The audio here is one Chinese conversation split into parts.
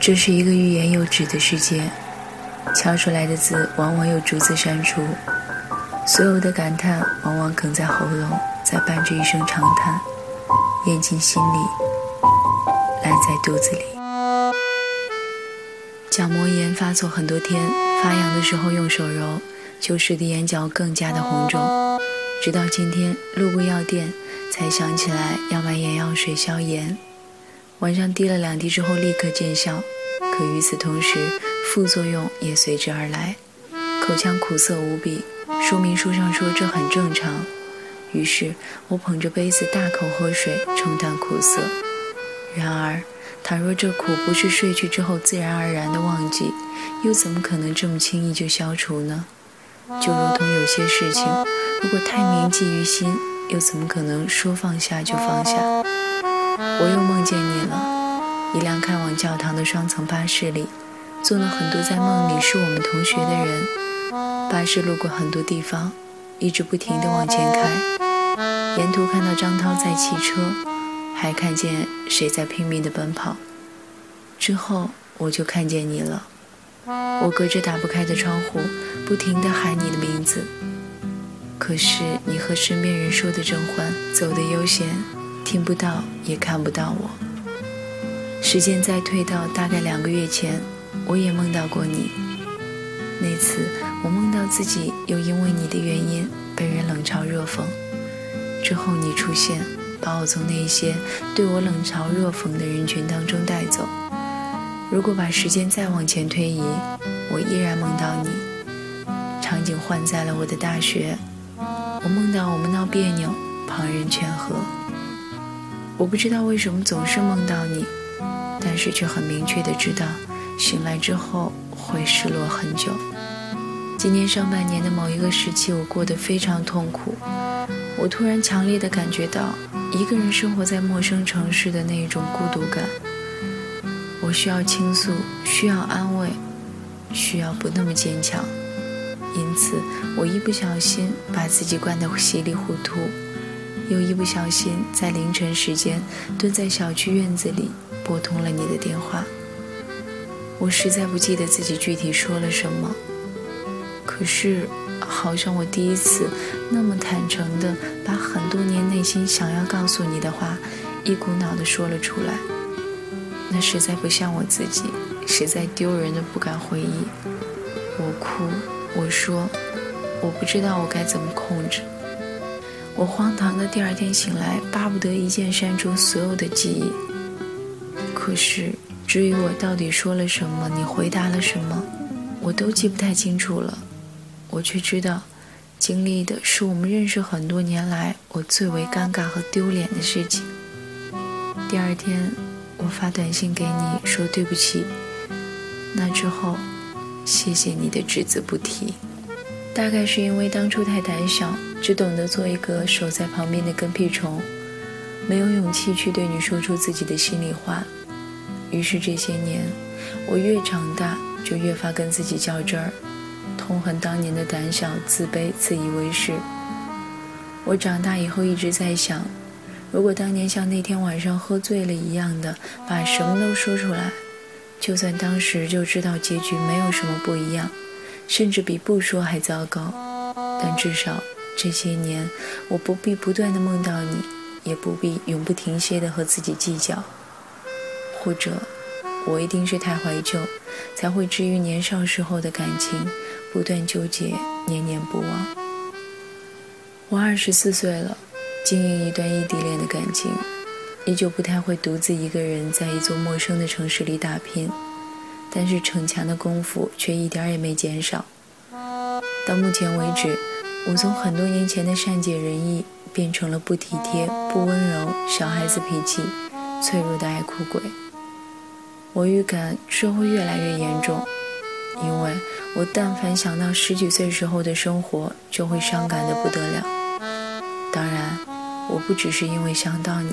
这是一个欲言又止的世界，敲出来的字往往又逐字删除，所有的感叹往往哽在喉咙，再伴着一声长叹，咽进心里，烂在肚子里。角膜炎发作很多天，发痒的时候用手揉，就使得眼角更加的红肿。直到今天路过药店，才想起来要买眼药水消炎。晚上滴了两滴之后立刻见效，可与此同时副作用也随之而来，口腔苦涩无比。说明书上说这很正常，于是我捧着杯子大口喝水冲淡苦涩。然而，倘若这苦不是睡去之后自然而然的忘记，又怎么可能这么轻易就消除呢？就如同有些事情，如果太铭记于心，又怎么可能说放下就放下？我又梦见你了，一辆开往教堂的双层巴士里，坐了很多在梦里是我们同学的人。巴士路过很多地方，一直不停地往前开。沿途看到张涛在骑车，还看见谁在拼命地奔跑。之后我就看见你了，我隔着打不开的窗户，不停地喊你的名字。可是你和身边人说的正欢，走得悠闲。听不到，也看不到我。时间再推到大概两个月前，我也梦到过你。那次我梦到自己又因为你的原因被人冷嘲热讽，之后你出现，把我从那些对我冷嘲热讽的人群当中带走。如果把时间再往前推移，我依然梦到你。场景换在了我的大学，我梦到我们闹别扭，旁人劝和。我不知道为什么总是梦到你，但是却很明确的知道，醒来之后会失落很久。今年上半年的某一个时期，我过得非常痛苦。我突然强烈的感觉到，一个人生活在陌生城市的那一种孤独感。我需要倾诉，需要安慰，需要不那么坚强。因此，我一不小心把自己灌得稀里糊涂。又一不小心，在凌晨时间蹲在小区院子里拨通了你的电话。我实在不记得自己具体说了什么，可是好像我第一次那么坦诚地把很多年内心想要告诉你的话，一股脑地说了出来。那实在不像我自己，实在丢人的不敢回忆。我哭，我说，我不知道我该怎么控制。我荒唐的第二天醒来，巴不得一键删除所有的记忆。可是，至于我到底说了什么，你回答了什么，我都记不太清楚了。我却知道，经历的是我们认识很多年来我最为尴尬和丢脸的事情。第二天，我发短信给你说对不起。那之后，谢谢你的只字不提。大概是因为当初太胆小，只懂得做一个守在旁边的跟屁虫，没有勇气去对你说出自己的心里话。于是这些年，我越长大就越发跟自己较真儿，痛恨当年的胆小、自卑、自以为是。我长大以后一直在想，如果当年像那天晚上喝醉了一样的把什么都说出来，就算当时就知道结局没有什么不一样。甚至比不说还糟糕，但至少这些年，我不必不断的梦到你，也不必永不停歇的和自己计较。或者，我一定是太怀旧，才会至于年少时候的感情，不断纠结，念念不忘。我二十四岁了，经营一段异地恋的感情，依旧不太会独自一个人在一座陌生的城市里打拼。但是逞强的功夫却一点也没减少。到目前为止，我从很多年前的善解人意，变成了不体贴、不温柔、小孩子脾气、脆弱的爱哭鬼。我预感这会越来越严重，因为我但凡想到十几岁时候的生活，就会伤感的不得了。当然，我不只是因为想到你，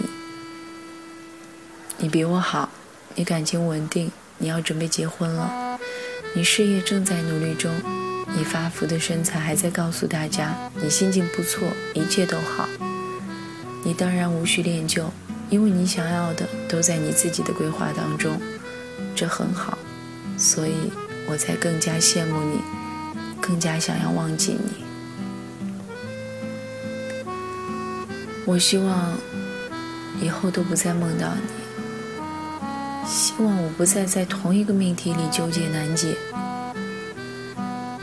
你比我好，你感情稳定。你要准备结婚了，你事业正在努力中，你发福的身材还在告诉大家你心情不错，一切都好。你当然无需练就，因为你想要的都在你自己的规划当中。这很好，所以我才更加羡慕你，更加想要忘记你。我希望以后都不再梦到你，希望我不再在同一个命题里纠结难解，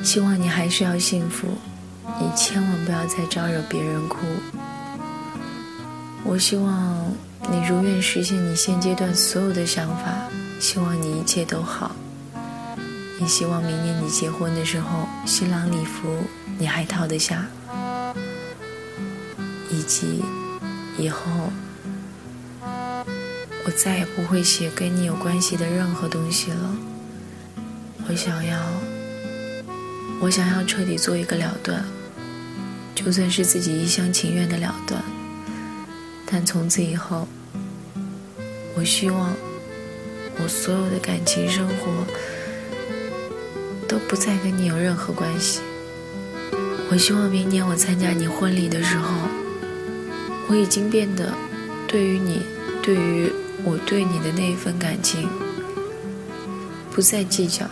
希望你还是要幸福，你千万不要再招惹别人哭。我希望你如愿实现你现阶段所有的想法，希望你一切都好。也希望明年你结婚的时候，新郎礼服你还套得下，以及以后我再也不会写跟你有关系的任何东西了。我想要，我想要彻底做一个了断，就算是自己一厢情愿的了断。但从此以后，我希望我所有的感情生活都不再跟你有任何关系。我希望明年我参加你婚礼的时候，我已经变得对于你，对于我对你的那一份感情不再计较。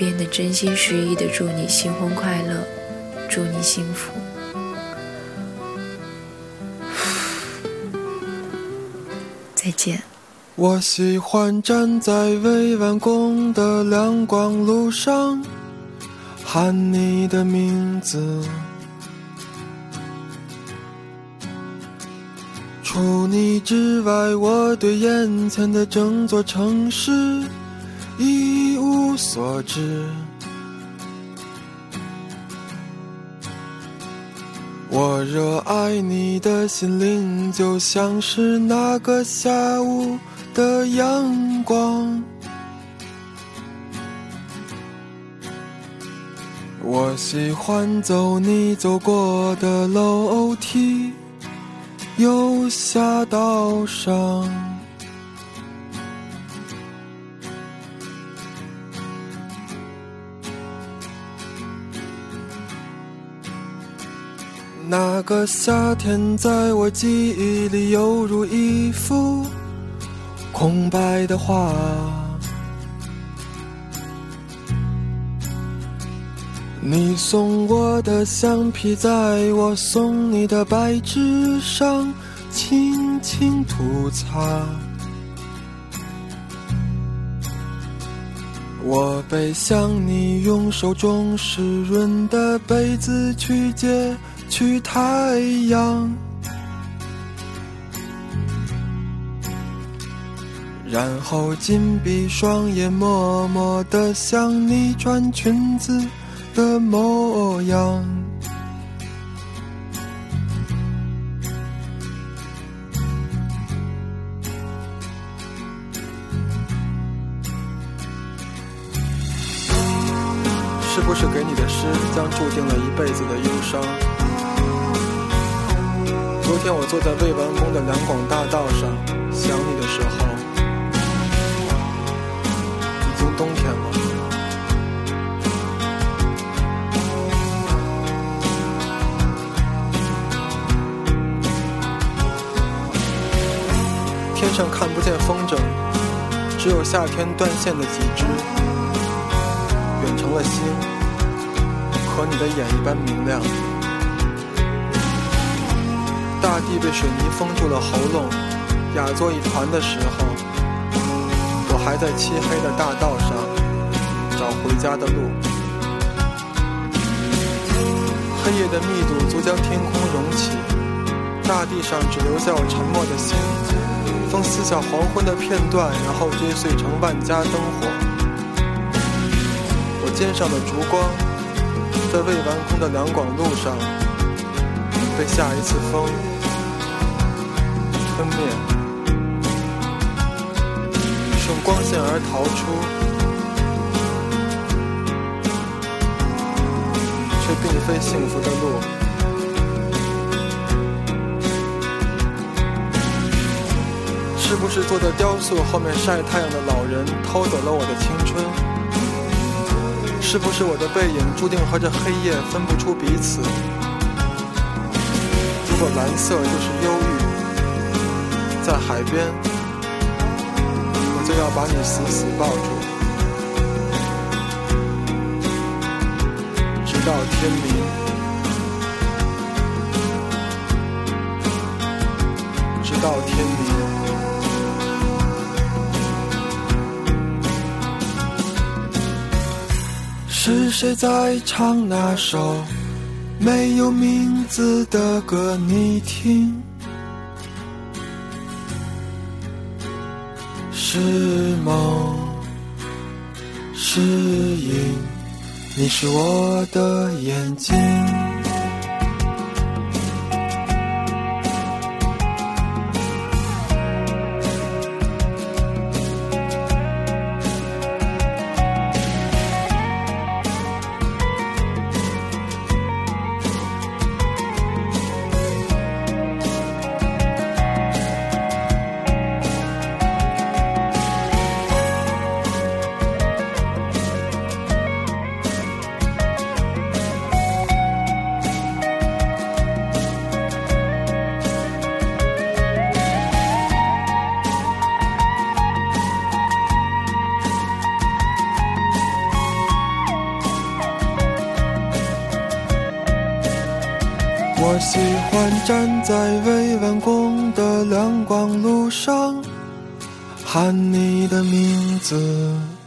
变得真心实意的祝你新婚快乐，祝你幸福。再见。我喜欢站在未完工的亮光路上，喊你的名字。除你之外，我对眼前的整座城市一无所知。我热爱你的心灵，就像是那个下午的阳光。我喜欢走你走过的楼梯，右下道上。那个夏天，在我记忆里犹如一幅空白的画。你送我的橡皮，在我送你的白纸上轻轻涂擦。我背向你，用手中湿润的被子去接。去太阳，然后紧闭双眼，默默的想你穿裙子的模样。是不是给你的诗将注定了一辈子的忧伤？昨天我坐在未完工的两广大道上，想你的时候，已经冬天了。天上看不见风筝，只有夏天断线的几只，远成了星，和你的眼一般明亮。大地被水泥封住了喉咙，哑作一团的时候，我还在漆黑的大道上找回家的路。黑夜的密度足将天空融起，大地上只留下我沉默的心。风撕下黄昏的片段，然后追碎成万家灯火。我肩上的烛光，在未完工的两广路上，被下一次风。分灭，顺光线而逃出，却并非幸福的路。是不是坐在雕塑后面晒太阳的老人偷走了我的青春？是不是我的背影注定和这黑夜分不出彼此？如果蓝色就是忧郁。在海边，我就要把你死死抱住，直到天明，直到天明。是谁在唱那首没有名字的歌？你听。是梦，是影，你是我的眼睛。喜欢站在未完工的亮光路上，喊你的名字。